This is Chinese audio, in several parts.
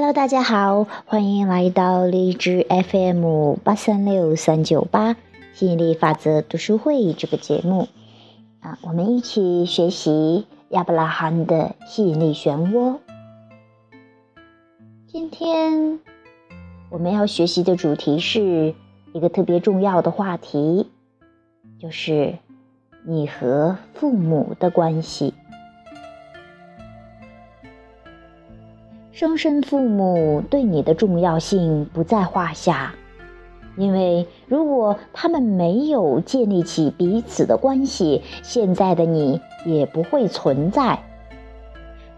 Hello，大家好，欢迎来到荔枝 FM 八三六三九八吸引力法则读书会这个节目啊，我们一起学习亚伯拉罕的吸引力漩涡。今天我们要学习的主题是一个特别重要的话题，就是你和父母的关系。生身父母对你的重要性不在话下，因为如果他们没有建立起彼此的关系，现在的你也不会存在。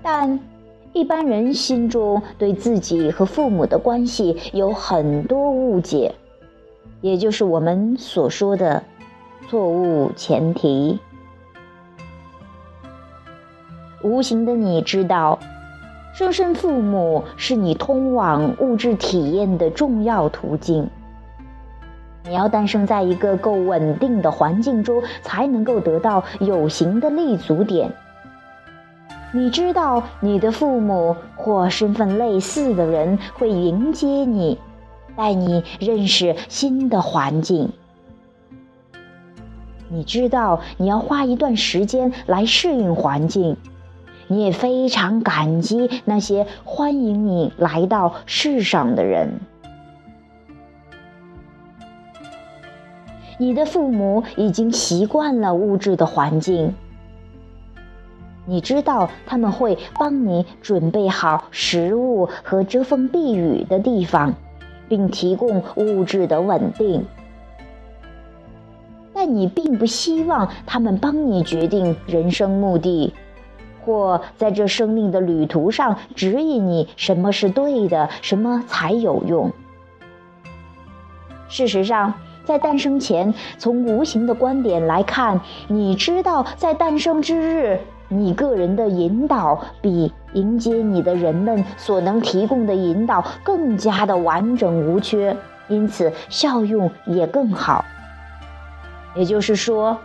但一般人心中对自己和父母的关系有很多误解，也就是我们所说的错误前提。无形的你知道。生身父母是你通往物质体验的重要途径。你要诞生在一个够稳定的环境中，才能够得到有形的立足点。你知道，你的父母或身份类似的人会迎接你，带你认识新的环境。你知道，你要花一段时间来适应环境。你也非常感激那些欢迎你来到世上的人。你的父母已经习惯了物质的环境，你知道他们会帮你准备好食物和遮风避雨的地方，并提供物质的稳定。但你并不希望他们帮你决定人生目的。或在这生命的旅途上指引你什么是对的，什么才有用。事实上，在诞生前，从无形的观点来看，你知道，在诞生之日，你个人的引导比迎接你的人们所能提供的引导更加的完整无缺，因此效用也更好。也就是说。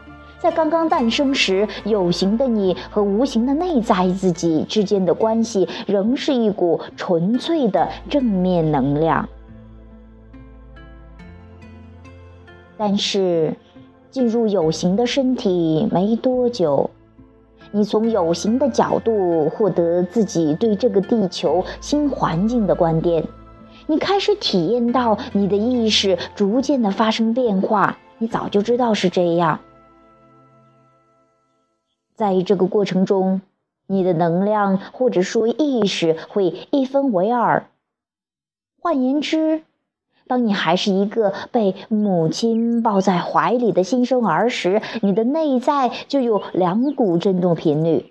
在刚刚诞生时，有形的你和无形的内在自己之间的关系，仍是一股纯粹的正面能量。但是，进入有形的身体没多久，你从有形的角度获得自己对这个地球新环境的观点，你开始体验到你的意识逐渐的发生变化。你早就知道是这样。在这个过程中，你的能量或者说意识会一分为二。换言之，当你还是一个被母亲抱在怀里的新生儿时，你的内在就有两股振动频率，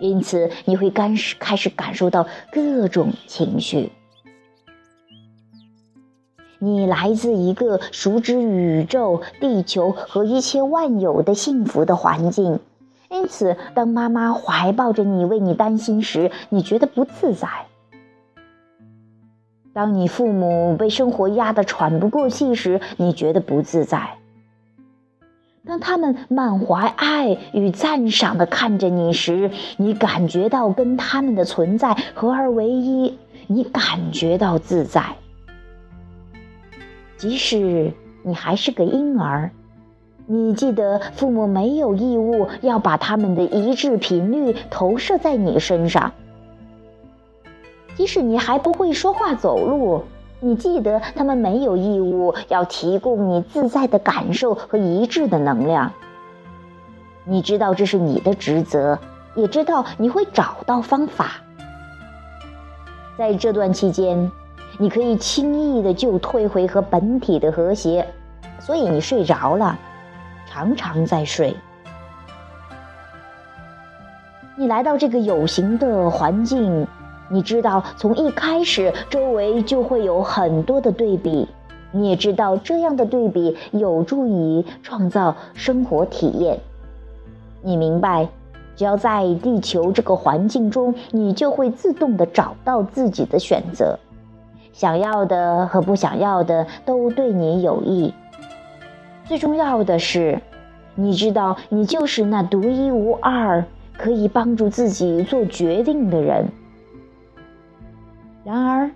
因此你会干开始感受到各种情绪。你来自一个熟知宇宙、地球和一切万有的幸福的环境。因此，当妈妈怀抱着你为你担心时，你觉得不自在；当你父母被生活压得喘不过气时，你觉得不自在；当他们满怀爱与赞赏地看着你时，你感觉到跟他们的存在合而为一，你感觉到自在。即使你还是个婴儿。你记得，父母没有义务要把他们的一致频率投射在你身上。即使你还不会说话走路，你记得他们没有义务要提供你自在的感受和一致的能量。你知道这是你的职责，也知道你会找到方法。在这段期间，你可以轻易的就退回和本体的和谐，所以你睡着了。常常在睡。你来到这个有形的环境，你知道从一开始周围就会有很多的对比，你也知道这样的对比有助于创造生活体验。你明白，只要在地球这个环境中，你就会自动的找到自己的选择，想要的和不想要的都对你有益。最重要的是，你知道你就是那独一无二可以帮助自己做决定的人。然而，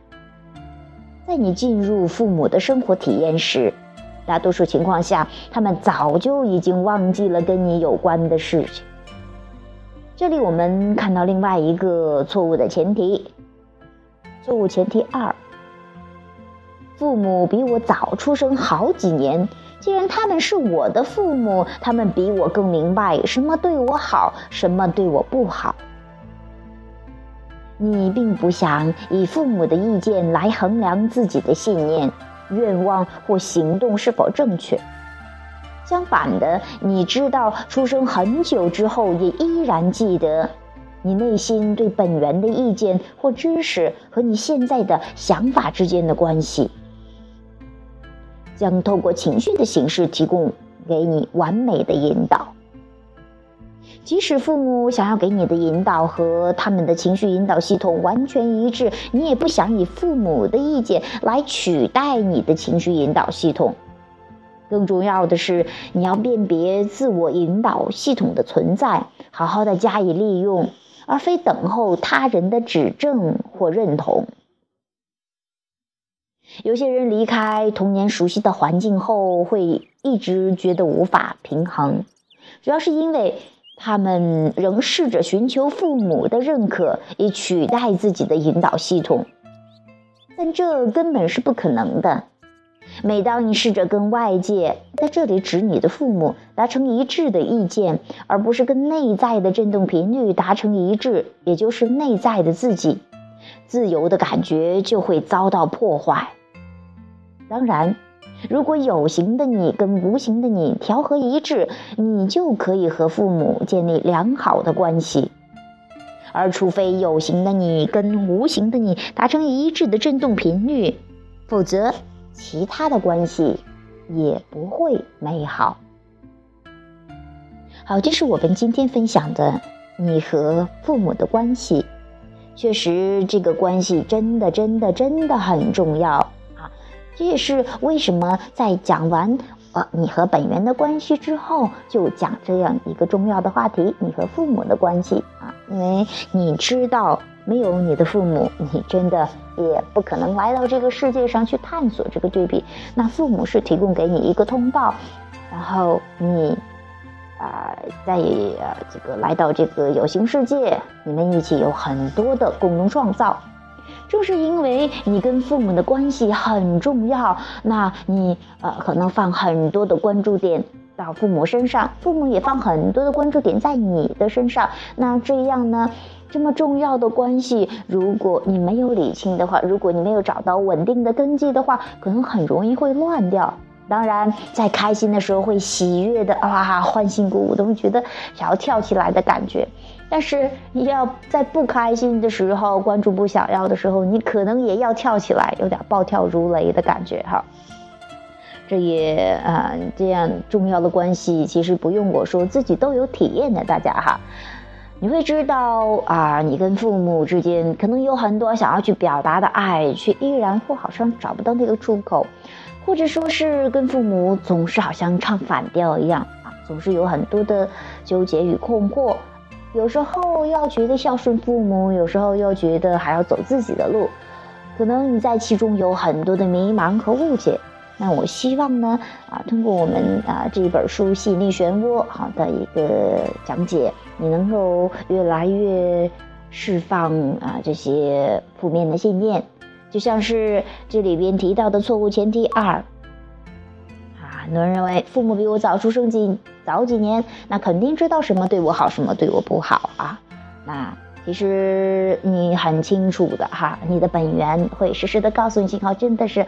在你进入父母的生活体验时，大多数情况下，他们早就已经忘记了跟你有关的事情。这里我们看到另外一个错误的前提。错误前提二：父母比我早出生好几年。既然他们是我的父母，他们比我更明白什么对我好，什么对我不好。你并不想以父母的意见来衡量自己的信念、愿望或行动是否正确。相反的，你知道，出生很久之后，也依然记得，你内心对本源的意见或知识和你现在的想法之间的关系。将透过情绪的形式提供给你完美的引导。即使父母想要给你的引导和他们的情绪引导系统完全一致，你也不想以父母的意见来取代你的情绪引导系统。更重要的是，你要辨别自我引导系统的存在，好好的加以利用，而非等候他人的指正或认同。有些人离开童年熟悉的环境后，会一直觉得无法平衡，主要是因为他们仍试着寻求父母的认可，以取代自己的引导系统，但这根本是不可能的。每当你试着跟外界（在这里指你的父母）达成一致的意见，而不是跟内在的振动频率达成一致，也就是内在的自己，自由的感觉就会遭到破坏。当然，如果有形的你跟无形的你调和一致，你就可以和父母建立良好的关系；而除非有形的你跟无形的你达成一致的振动频率，否则其他的关系也不会美好。好，这是我们今天分享的你和父母的关系。确实，这个关系真的、真的、真的很重要啊。这也是为什么在讲完呃你和本源的关系之后，就讲这样一个重要的话题——你和父母的关系啊。因为你知道，没有你的父母，你真的也不可能来到这个世界上去探索这个对比。那父母是提供给你一个通道，然后你啊，在呃这个来到这个有形世界，你们一起有很多的共同创造。正是因为你跟父母的关系很重要，那你呃可能放很多的关注点到父母身上，父母也放很多的关注点在你的身上。那这样呢，这么重要的关系，如果你没有理清的话，如果你没有找到稳定的根基的话，可能很容易会乱掉。当然，在开心的时候会喜悦的啊，欢欣鼓舞，都会觉得想要跳起来的感觉。但是你要在不开心的时候，关注不想要的时候，你可能也要跳起来，有点暴跳如雷的感觉哈。这也啊，这样重要的关系，其实不用我说，自己都有体验的，大家哈。你会知道啊，你跟父母之间可能有很多想要去表达的爱，却依然或好像找不到那个出口，或者说是跟父母总是好像唱反调一样啊，总是有很多的纠结与困惑。有时候要觉得孝顺父母，有时候又觉得还要走自己的路，可能你在其中有很多的迷茫和误解。那我希望呢，啊，通过我们啊这一本书《吸引力漩涡》好的一个讲解，你能够越来越释放啊这些负面的信念，就像是这里边提到的错误前提二。很多人认为父母比我早出生几早几年，那肯定知道什么对我好，什么对我不好啊。那其实你很清楚的哈，你的本源会实时的告诉你信号，真的是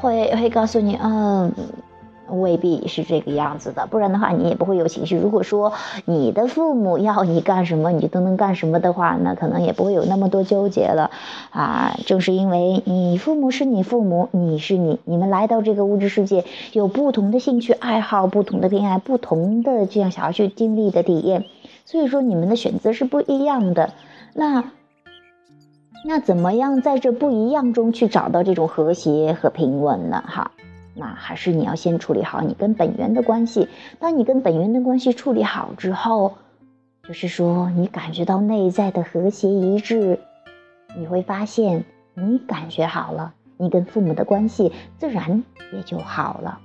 会会告诉你，嗯。未必是这个样子的，不然的话你也不会有情绪。如果说你的父母要你干什么，你都能干什么的话，那可能也不会有那么多纠结了啊。正是因为你父母是你父母，你是你，你们来到这个物质世界，有不同的兴趣爱好、不同的偏爱、不同的这样想要去经历的体验，所以说你们的选择是不一样的。那那怎么样在这不一样中去找到这种和谐和平稳呢？哈。那还是你要先处理好你跟本源的关系。当你跟本源的关系处理好之后，就是说你感觉到内在的和谐一致，你会发现你感觉好了，你跟父母的关系自然也就好了。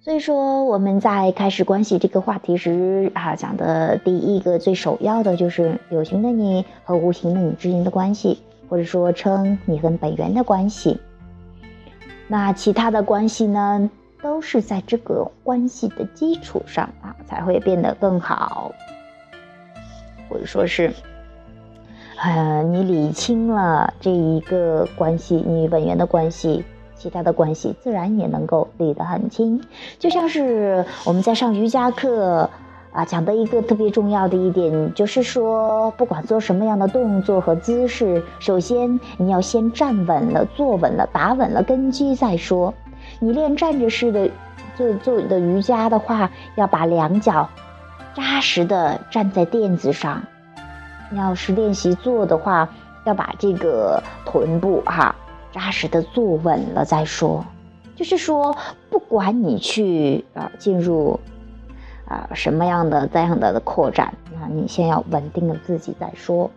所以说，我们在开始关系这个话题时啊，讲的第一个最首要的就是有形的你和无形的你之间的关系，或者说称你跟本源的关系。那其他的关系呢，都是在这个关系的基础上啊，才会变得更好，或者说是，呃，你理清了这一个关系，你与本源的关系。其他的关系自然也能够理得很清，就像是我们在上瑜伽课啊讲的一个特别重要的一点，就是说不管做什么样的动作和姿势，首先你要先站稳了、坐稳了、打稳了根基再说。你练站着式的做做的瑜伽的话，要把两脚扎实的站在垫子上；要是练习坐的话，要把这个臀部哈。扎实的坐稳了再说，就是说，不管你去啊进入啊什么样的这样的扩展，那你先要稳定了自己再说。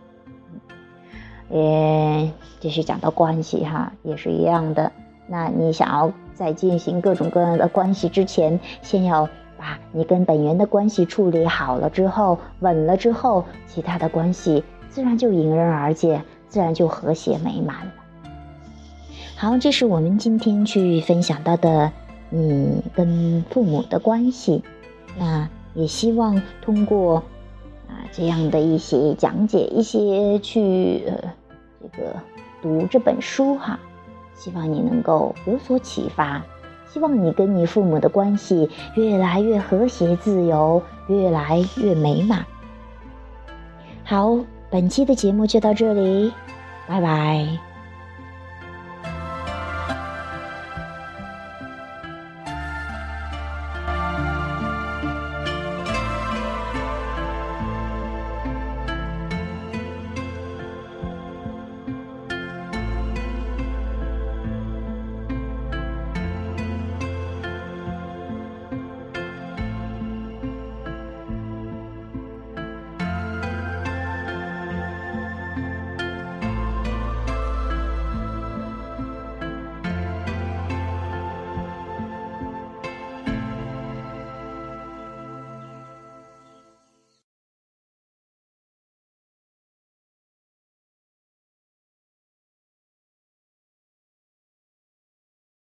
呃，继续讲到关系哈，也是一样的。那你想要在进行各种各样的关系之前，先要把你跟本源的关系处理好了之后，稳了之后，其他的关系自然就迎刃而解，自然就和谐美满了。好，这是我们今天去分享到的你跟父母的关系。那也希望通过啊这样的一些讲解，一些去呃这个读这本书哈，希望你能够有所启发，希望你跟你父母的关系越来越和谐、自由，越来越美满。好，本期的节目就到这里，拜拜。